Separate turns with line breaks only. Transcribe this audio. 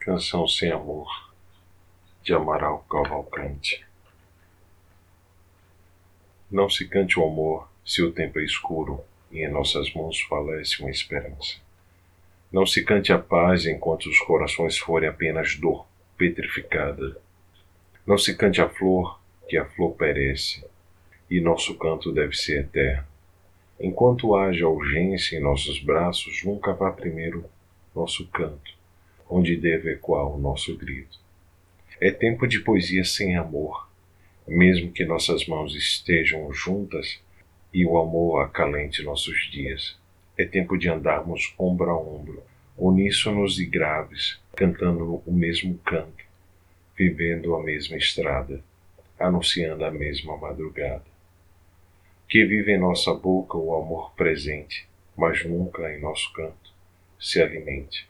Canção Sem Amor, de Amaral Cavalcante. Não se cante o amor se o tempo é escuro e em nossas mãos falece uma esperança. Não se cante a paz enquanto os corações forem apenas dor petrificada. Não se cante a flor, que a flor perece, e nosso canto deve ser eterno. Enquanto haja urgência em nossos braços, nunca vá primeiro nosso canto, onde deve ecoar o nosso grito. É tempo de poesia sem amor, mesmo que nossas mãos estejam juntas e o amor acalente nossos dias. É tempo de andarmos ombro a ombro, uníssonos e graves, cantando o mesmo canto, vivendo a mesma estrada, anunciando a mesma madrugada. Que vive em nossa boca o amor presente, mas nunca em nosso canto se alimente.